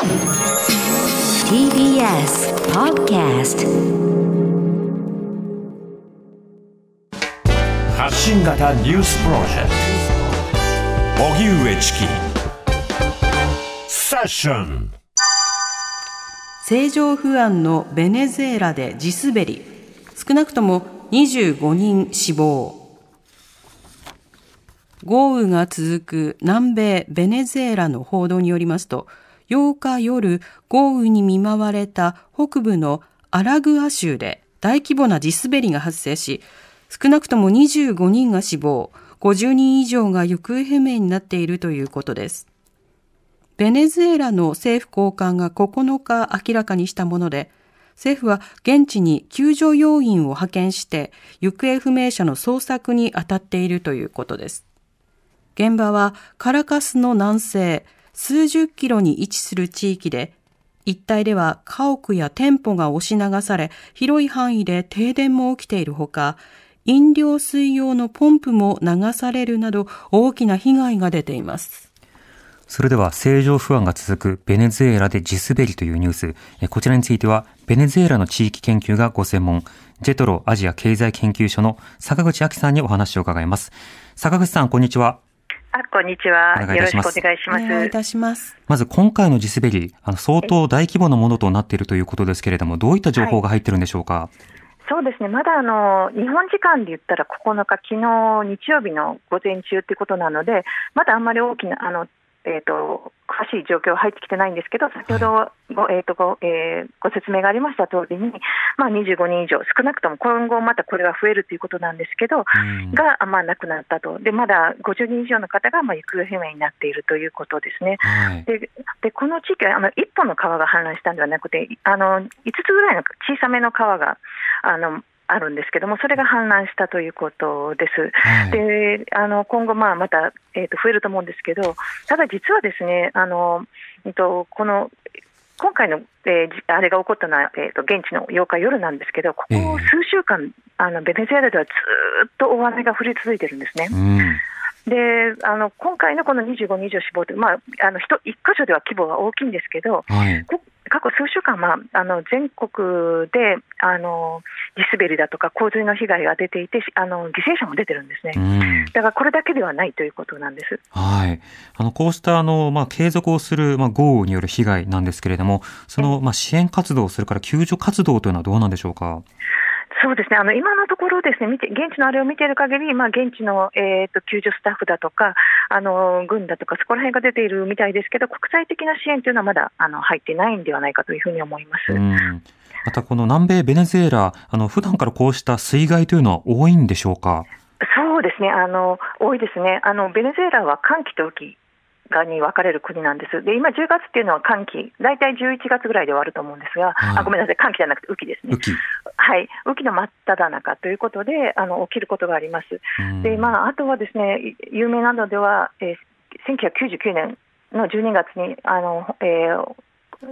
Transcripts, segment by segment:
TBS Podcast 発信型ニュースプロジェクト。荻上チキ。セッション。政情不安のベネズエラで地滑り。少なくとも25人死亡。豪雨が続く南米ベネズエラの報道によりますと8日夜豪雨に見舞われた北部のアラグア州で大規模な地滑りが発生し少なくとも25人が死亡50人以上が行方不明になっているということですベネズエラの政府高官が9日明らかにしたもので、政府は現地に救助要員を派遣して行方不明者の捜索に当たっているということです。現場はカラカスの南西数十キロに位置する地域で、一帯では家屋や店舗が押し流され、広い範囲で停電も起きているほか、飲料水用のポンプも流されるなど大きな被害が出ています。それでは政情不安が続くベネズエラで地滑りというニュース。こちらについては、ベネズエラの地域研究がご専門、ジェトロアジア経済研究所の坂口明さんにお話を伺います。坂口さん、こんにちは。あ、こんにちは。よろしくお願いします。お願いいたします。まず今回の地滑り、あの相当大規模なものとなっているということですけれども、どういった情報が入ってるんでしょうか？はいそうですね、まだあの日本時間で言ったら9日、昨日日曜日の午前中ということなので、まだあんまり大きなあのえーと、詳しい状況は入ってきてないんですけど、先ほどご,、えーとごえー、ご説明がありました通りに、まあ、25人以上、少なくとも今後またこれが増えるということなんですけど、が、まあ、亡くなったと、でまだ50人以上の方がまあ行方不明になっているということですね。はい、ででこの地域はあの1本の川が氾濫したんではなくて、あの5つぐらいの小さめの川があのあるんですけども、それが氾濫したということです。はい、であの今後、まあ、また、えーと、増えると思うんですけど、ただ実はですね、あのえっと、この今回の、えー、あれが起こったのは、えーと、現地の8日夜なんですけど、ここ数週間、えー、あのベネズエラではずっと大雨が降り続いてるんですね。うんであの今回のこの25人以上死亡という、まあ、あの1箇所では規模が大きいんですけど、はい、過去数週間、まあ、あの全国であの地滑りだとか洪水の被害が出ていてあの犠牲者も出てるんですね、うん、だからこれだけではないということなんです、はい、あのこうしたあの、まあ、継続をする、まあ、豪雨による被害なんですけれども、その、まあ、支援活動、それから救助活動というのはどうなんでしょうか？そうですねあの今のところ、ですね見て現地のあれを見ている限り、まあ、現地の、えーと、救助スタッフだとかあの軍だとか、そこら辺が出ているみたいですけど、国際的な支援というのはまだあの入ってないんではないかというふうに思います。またこの南米ベネズエラ、あの普段からこうした水害というのは多いんでしょうか？そうですね、あの多いですね。あのベネズエラは寒気と雨季がに分かれる国なんです。で、今10月っていうのは寒気、大体11月ぐらいで終わると思うんですが、はい、あごめんなさい、寒気じゃなくて雨季ですね。はい、雨季の真っ只中ということで、あの起きることがあります。で、まあ、あとはですね、有名なのでは、えー、1999年の12月に、あの、えー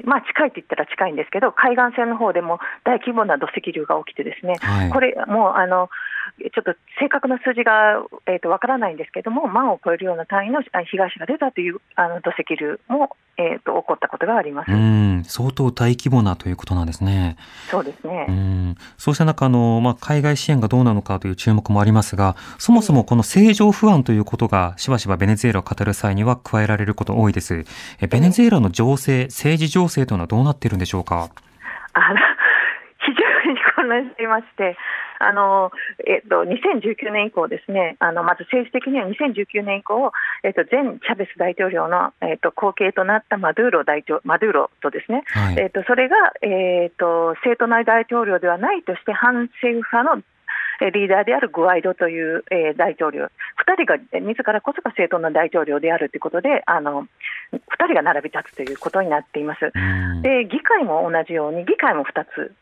まあ、近いと言ったら近いんですけど、海岸線の方でも大規模な土石流が起きて、ですね、はい、これ、もうあのちょっと正確な数字が、えーと、わからないんですけれども、万を超えるような単位の被害者が出たというあの土石流も、えーと、起こったことがありますうん相当大規模なということなんですね。そうですねうんそうした中の、まあ、海外支援がどうなのかという注目もありますが、そもそもこの政情不安ということが、しばしばベネズエラを語る際には加えられること多いです。えベネズエラの情勢、政治情勢というのはどうなっているんでしょうか？あ非常に混乱していまして、あのえっと、2019年以降、ですねあのまず政治的には2019年以降、えっと、前チャベス大統領の、えっと、後継となったマドゥーロ大統マドゥーロとですね、はい、えっと、それが、えっと、政党内大統領ではないとして反政府派のリーダーであるグワイドという、えー、大統領、2人が自らこそが正当な大統領であるということで、あの2人が並び立つということになっています。で議会も同じように、議会も2つ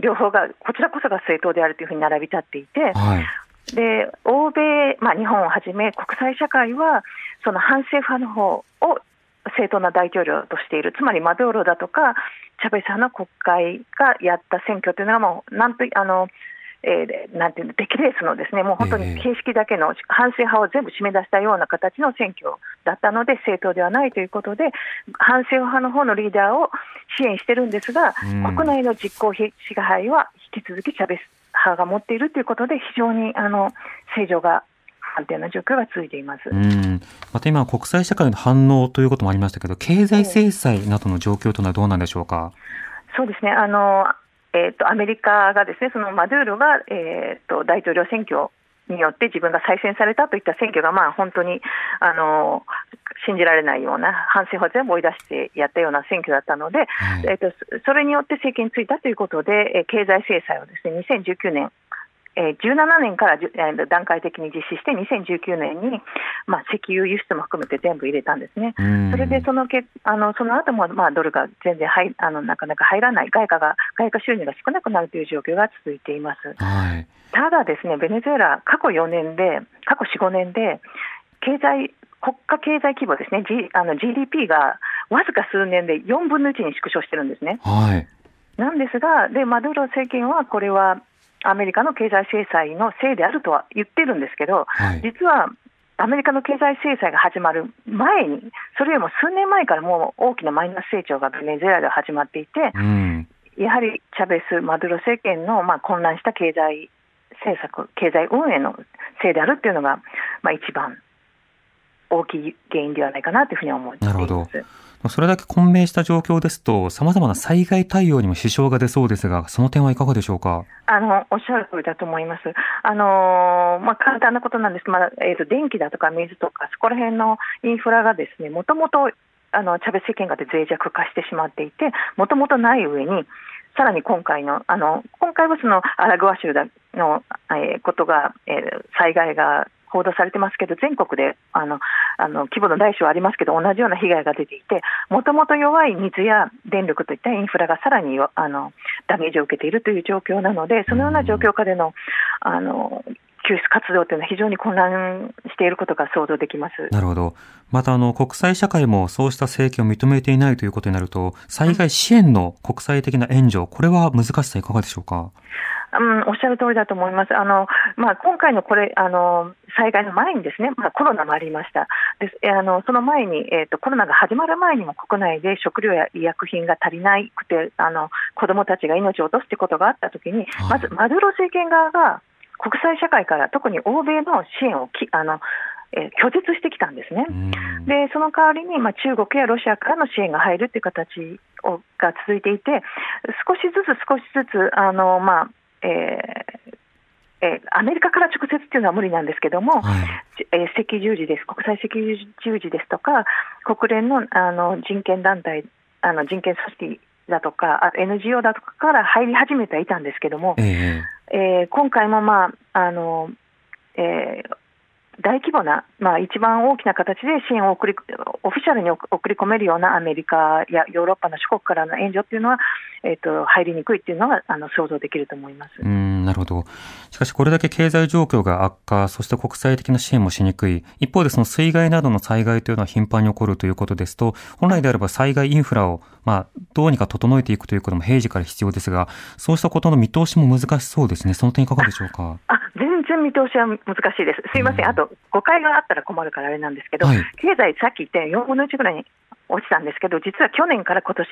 両方がこちらこそが正当であるというふうに並び立っていて、はい、で欧米、まあ、日本をはじめ国際社会はその反政府派の方を正当な大統領としている、つまりマドゥーロだとか、チャベス派の国会がやった選挙というのはもうなんとあのえー、なんていうの、出来レースのですね、もう本当に形式だけの反政派を全部締め出したような形の選挙だったので、政党ではないということで、反政派の方のリーダーを支援してるんですが、国内の実効支配は引き続きチャベス派が持っているということで、非常にあの正常が不安定な状況が続いています。うん。また今、国際社会の反応ということもありましたけど、経済制裁などの状況というのはどうなんでしょうか？そうですね。あのえーと、アメリカがですねそのマドゥーロが、えーと、大統領選挙によって自分が再選されたといった選挙が、まあ、本当にあの信じられないような反政府を全部追い出してやったような選挙だったので、はい、えーと、それによって政権についたということで、え経済制裁をですね2019年えー、17年から段階的に実施して、2019年に、まあ、石油輸出も含めて全部入れたんですね。それでそのけあのその後もまも、あ、ドルが全然入あのなかなか入らない、外貨が外貨収入が少なくなるという状況が続いています。はい、ただ、ですねベネズエラ、過去4年で、過去4、5年で、経済国家経済規模ですね、G、あの GDP がわずか数年で4分の1に縮小してるんですね。はい、なんですが、でマドゥロ政権はこれはアメリカの経済制裁のせいであるとは言ってるんですけど、はい、実はアメリカの経済制裁が始まる前に、それよりも数年前からもう大きなマイナス成長がベネズエラで始まっていて、うん、やはりチャベス、マドゥロ政権のまあ混乱した経済政策、経済運営のせいであるっていうのが、まあ、一番大きい原因ではないかなというふうに思っています。それだけ混迷した状況ですと、さまざまな災害対応にも支障が出そうですが、その点はいかがでしょうか？あのおっしゃる通りだと思います。あのまあ、簡単なことなんですまあえーと、電気だとか水とか、そこら辺のインフラがですねもともとあのチャベス政権下で脆弱化してしまっていて、もともとない上に、さらに今回の、あの今回はそのアラグア州の、えー、ことが、えー、災害が報道されてますけど、全国であのあの規模の大小ありますけど、同じような被害が出ていて、もともと弱い水や電力といったインフラがさらにあのダメージを受けているという状況なので、そのような状況下でのあの救出活動というのは非常に混乱していることが想像できます。なるほど。またあの国際社会もそうした政権を認めていないということになると、災害支援の国際的な援助、これは難しさいかがでしょうか？うん、おっしゃる通りだと思います。あのまあ、今回のこれあの災害の前にですね、まあ、コロナもありました。であのその前に、えーと、コロナが始まる前にも国内で食料や医薬品が足りなくて、あの子どもたちが命を落とすということがあったときに、まずマドゥロ政権側が国際社会から特に欧米の支援をきあのえ拒絶してきたんですね。で、その代わりに、まあ、中国やロシアからの支援が入るという形をが続いていて、少しずつ少しずつ、あのまあえーえー、アメリカから直接っていうのは無理なんですけども、はい、えー、赤十字です、国際赤十字ですとか、国連のあの人権団体、あの人権組織だとか、NGO だとかから入り始めてはいたんですけども、えー、えー、今回も、まああのえー、大規模な、まあ、一番大きな形で支援を送りオフィシャルに送り込めるようなアメリカやヨーロッパの諸国からの援助っていうのは、えーと、入りにくいっていうのはあの想像できると思います。うん。なるほど、しかしこれだけ経済状況が悪化、そして国際的な支援もしにくい、一方でその水害などの災害というのは頻繁に起こるということですと、本来であれば災害インフラを、まあ、どうにか整えていくということも平時から必要ですが、そうしたことの見通しも難しそうですね、その点いかがでしょうか？あ全然見通しは難しいです。すいません、あと誤解があったら困るからあれなんですけど、はい、経済、さっき言ったように4分の1ぐらいに落ちたんですけど、実は去年から今年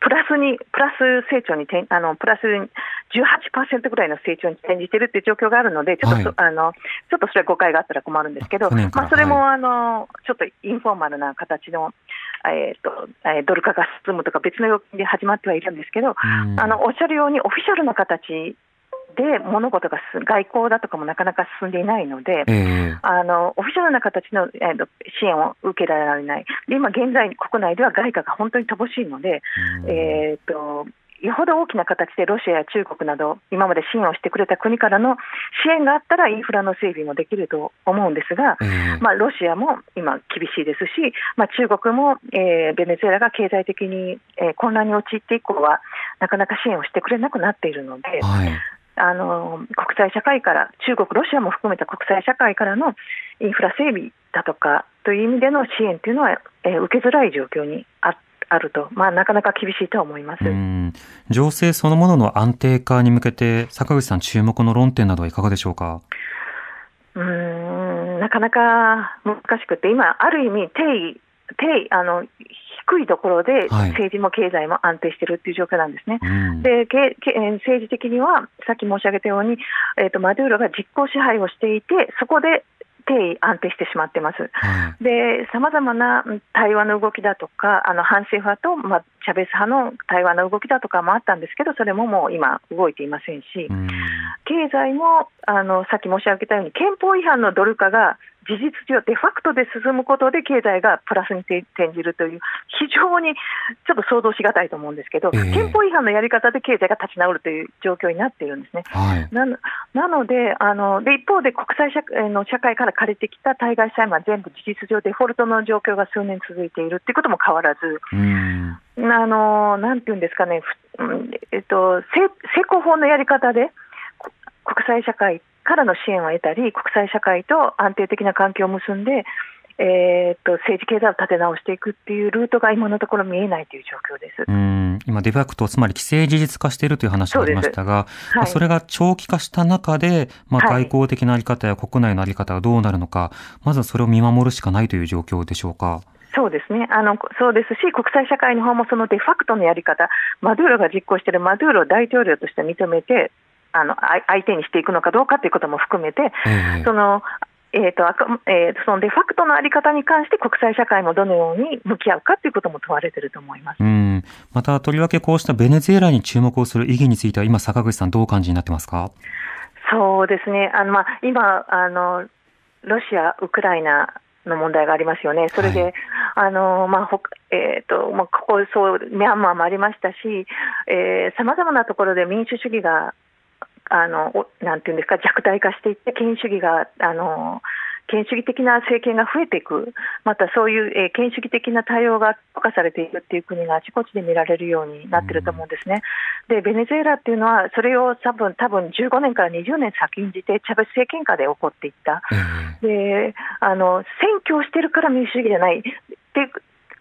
プラスに、プラス成長にあのプラス18%ぐらいの成長に転じているという状況があるので、ちょっと、はい、あのちょっとそれは誤解があったら困るんですけど、まあ、それも、あのちょっとインフォーマルな形の、えーとえー、ドル化が進むとか別の要因で始まってはいるんですけど、あのおっしゃるようにオフィシャルな形で物事が外交だとかもなかなか進んでいないので、えー、あのオフィシャルな形の、えー、支援を受けられない、で今現在、国内では外貨が本当に乏しいので、えーとよほど大きな形でロシアや中国など今まで支援をしてくれた国からの支援があったらインフラの整備もできると思うんですが、えー、まあ、ロシアも今厳しいですし、まあ、中国も、えー、ベネズエラが経済的に、えー、混乱に陥って以降はなかなか支援をしてくれなくなっているので、はいあの国際社会から、中国、ロシアも含めた国際社会からのインフラ整備だとかという意味での支援というのは、えー、受けづらい状況にああると、まあ、なかなか厳しいとは思います。うん情勢そのものの安定化に向けて、坂口さん、注目の論点などはいかがでしょうか？うーんなかなか難しくて、今、ある意味定位、定位あの低いところではい政治も経済も安定しているっていう状況なんですね。うんでけけえー政治的には、さっき申し上げたように、えー、とマドゥーロが実効支配をしていて、そこで定位、安定してしまってます。はいで、さまざまなうん対話の動きだとか、あの反政府派と、まあ、チャベス派の対話の動きだとかもあったんですけど、それももう今、動いていませんし、うん経済もあのさっき申し上げたように、憲法違反のドル化が事実上、デファクトで進むことで経済がプラスに転じるという、非常にちょっと想像しがたいと思うんですけど、ええ。憲法違反のやり方で経済が立ち直るという状況になっているんですね。はい。なのなのであので、一方で国際社会の社会から借りてきた対外債務は全部事実上デフォルトの状況が数年続いているということも変わらず、うん。あのなんていうんですかね、えっと、成成功法のやり方でこ国際社会からの支援を得たり、国際社会と安定的な関係を結んで、えーっと政治経済を立て直していくっていうルートが今のところ見えないという状況です。うん今、デファクト、つまり既成事実化しているという話がありましたが、まあはいそれが長期化した中で、まあ、はい外交的なあり方や国内のあり方がどうなるのか、まずはそれを見守るしかないという状況でしょうか。そうですねあのそうですし、国際社会の方もそのデファクトのやり方、マドゥーロが実行しているマドゥーロを大統領として認めて、あのあ相手にしていくのかどうかということも含めて、ええ。そのえーとえーとそのデファクトのあり方に関して国際社会もどのように向き合うかということも問われていると思います。うん。また、とりわけこうしたベネズエラに注目をする意義については、今、坂口さんどうお感じになってますか？そうですね、あのまあ、今あの、ロシア、ウクライナの問題がありますよね、それで、はい。あのまあほえーとまあ、ここそう、ミャンマーもありましたし、さまざまなところで民主主義があのおなんていうんですか、弱体化していって、権威主義があの権威主義的な政権が増えていく、またそういう、えー権威主義的な対応が強化されているっていう国があちこちで見られるようになってると思うんですね。で、ベネズエラっていうのは、それを多分多分15年から20年先んじて、チャベス政権下で起こっていった。えであの選挙をしてるから民主主義じゃないで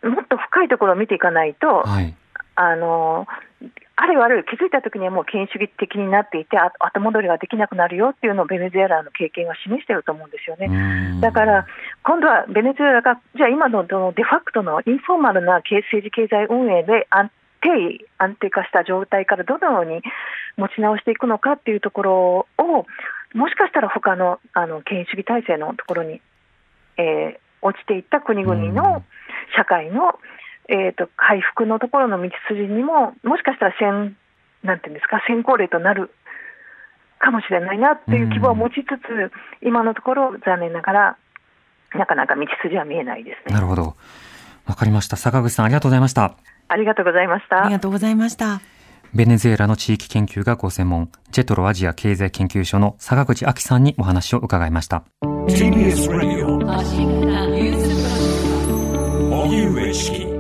もっと深いところを見ていかないと、えはい。あのあれよあれよ気づいたときにはもう権威主義的になっていてあ後戻りができなくなるよっていうのをベネズエラの経験は示していると思うんですよね。うんだから今度はベネズエラがじゃあ今のデファクトのインフォーマルな経政治経済運営で安定安定化した状態からどのように持ち直していくのかっていうところをもしかしたら他のあの権威主義体制のところに、えー落ちていった国々うんの社会の、えー、と回復のところの道筋にももしかしたら先なんていうんですか先行例となるかもしれないなっていう希望を持ちつつ、今のところ残念ながらなかなか道筋は見えないですね。なるほど。わかりました。坂口さん、ありがとうございました。ありがとうございました。ありがとうございました。ベネズエラの地域研究がご専門、ジェトロアジア経済研究所の坂口明さんにお話を伺いました。TBS Radio 荻上チキ